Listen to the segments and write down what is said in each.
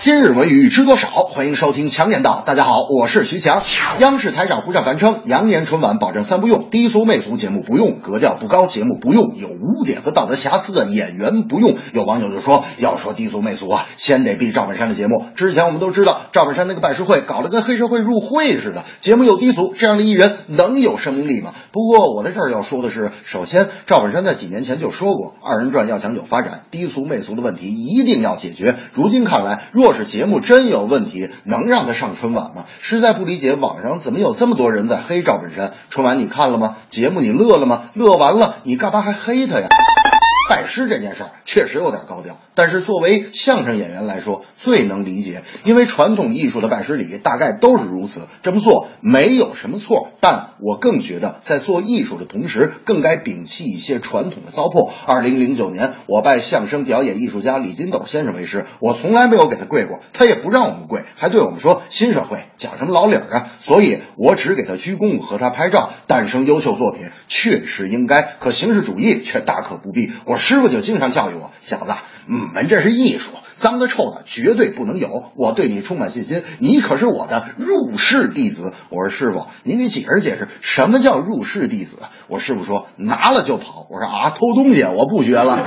今日文娱知多少？欢迎收听强言道。大家好，我是徐强。央视台长胡善凡称，羊年春晚保证三不用：低俗媚俗节目不用，格调不高节目不用，有污点和道德瑕疵的演员不用。有网友就说，要说低俗媚俗啊，先得避赵本山的节目。之前我们都知道，赵本山那个拜师会搞得跟黑社会入会似的，节目又低俗，这样的艺人能有生命力吗？不过我在这儿要说的是，首先赵本山在几年前就说过，二人转要想有发展，低俗媚俗的问题一定要解决。如今看来，若是节目真有问题，能让他上春晚吗？实在不理解网上怎么有这么多人在黑赵本山。春晚你看了吗？节目你乐了吗？乐完了，你干嘛还黑他呀？拜师这件事儿确实有点高调，但是作为相声演员来说，最能理解，因为传统艺术的拜师礼大概都是如此。这么做没有什么错，但我更觉得在做艺术的同时，更该摒弃一些传统的糟粕。二零零九年，我拜相声表演艺术家李金斗先生为师，我从来没有给他跪过，他也不让我们跪，还对我们说新社会讲什么老理儿啊，所以我只给他鞠躬和他拍照。诞生优秀作品确实应该，可形式主义却大可不必。我师傅就经常教育我，小子，你们这是艺术，脏的臭的绝对不能有。我对你充满信心，你可是我的入室弟子。我说师傅，您给解释解释，什么叫入室弟子？我师傅说拿了就跑。我说啊，偷东西，我不学了。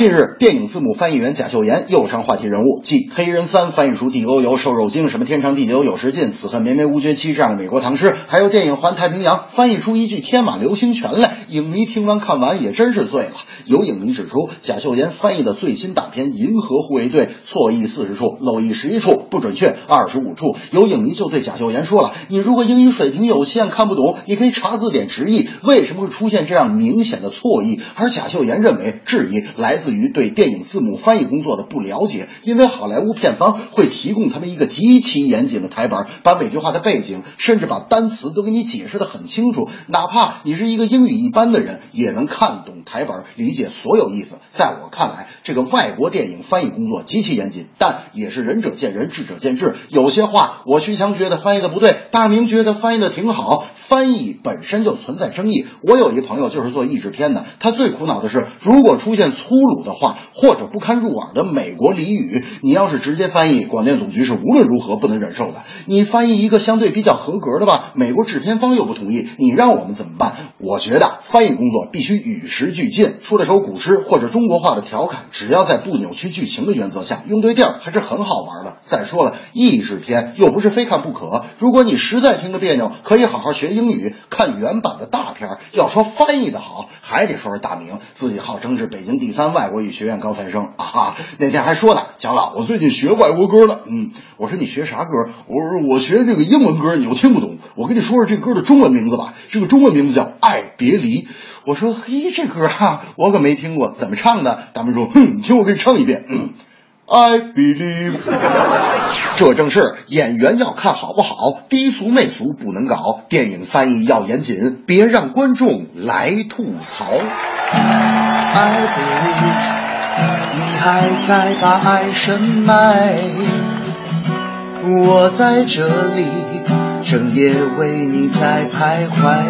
近日，电影字幕翻译员贾秀妍又上话题人物，继《黑人三》翻译出地沟油、瘦肉精，什么天长地久有时尽，此恨绵绵无绝期这样的美国唐诗，还有电影《环太平洋》翻译出一句天马流星拳来，影迷听完看完也真是醉了。有影迷指出，贾秀妍翻译的最新大片《银河护卫队》错译四十处，漏译十一处，不准确二十五处。有影迷就对贾秀妍说了：“你如果英语水平有限看不懂，你可以查字典直译，为什么会出现这样明显的错译？”而贾秀妍认为，质疑来自于对电影字幕翻译工作的不了解，因为好莱坞片方会提供他们一个极其严谨的台本，把每句话的背景，甚至把单词都给你解释的很清楚，哪怕你是一个英语一般的人，也能看懂台本，理解所有意思。在我看来，这个外国电影翻译工作极其严谨，但也是仁者见仁，智者见智。有些话我徐强觉得翻译的不对，大明觉得翻译的挺好，翻译本身就存在争议。我有一朋友就是做译制片的，他最苦恼的是，如果出现粗鲁的话或者不堪入耳的美国俚语，你要是直接翻译，广电总局是无论如何不能忍受的。你翻译一个相对比较合格的吧，美国制片方又不同意，你让我们怎么办？我觉得翻译工作必须与时俱进，出了首古诗或者中国话的调侃，只要在不扭曲剧情的原则下，用对地儿还是很好玩的。再说了，译制片又不是非看不可，如果你实在听着别扭，可以好好学英语，看原版的大片。要说翻译的好，还得说是大明，自己号称是北京第三外国语学院高材生啊。那天还说呢，蒋老，我最近学外国歌了。嗯，我说你学啥歌？我说我学这个英文歌，你又听不懂。我跟你说说这歌的中文名字吧，这个中文名字叫《爱别离》。我说嘿，这歌啊，我可没听过，怎么唱的？大明说，哼，你听我给你唱一遍。嗯。I believe，这正是演员要看好不好，低俗媚俗不能搞，电影翻译要严谨，别让观众来吐槽。I believe 你还在把爱深埋，我在这里整夜为你在徘徊。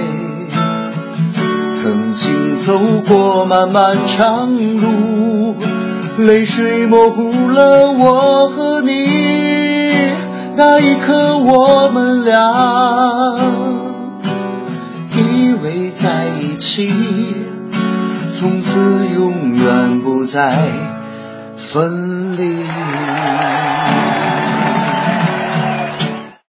曾经走过漫漫长路，泪水模糊了我和你。那一刻，我们俩依偎在一起。从此永远不再分离。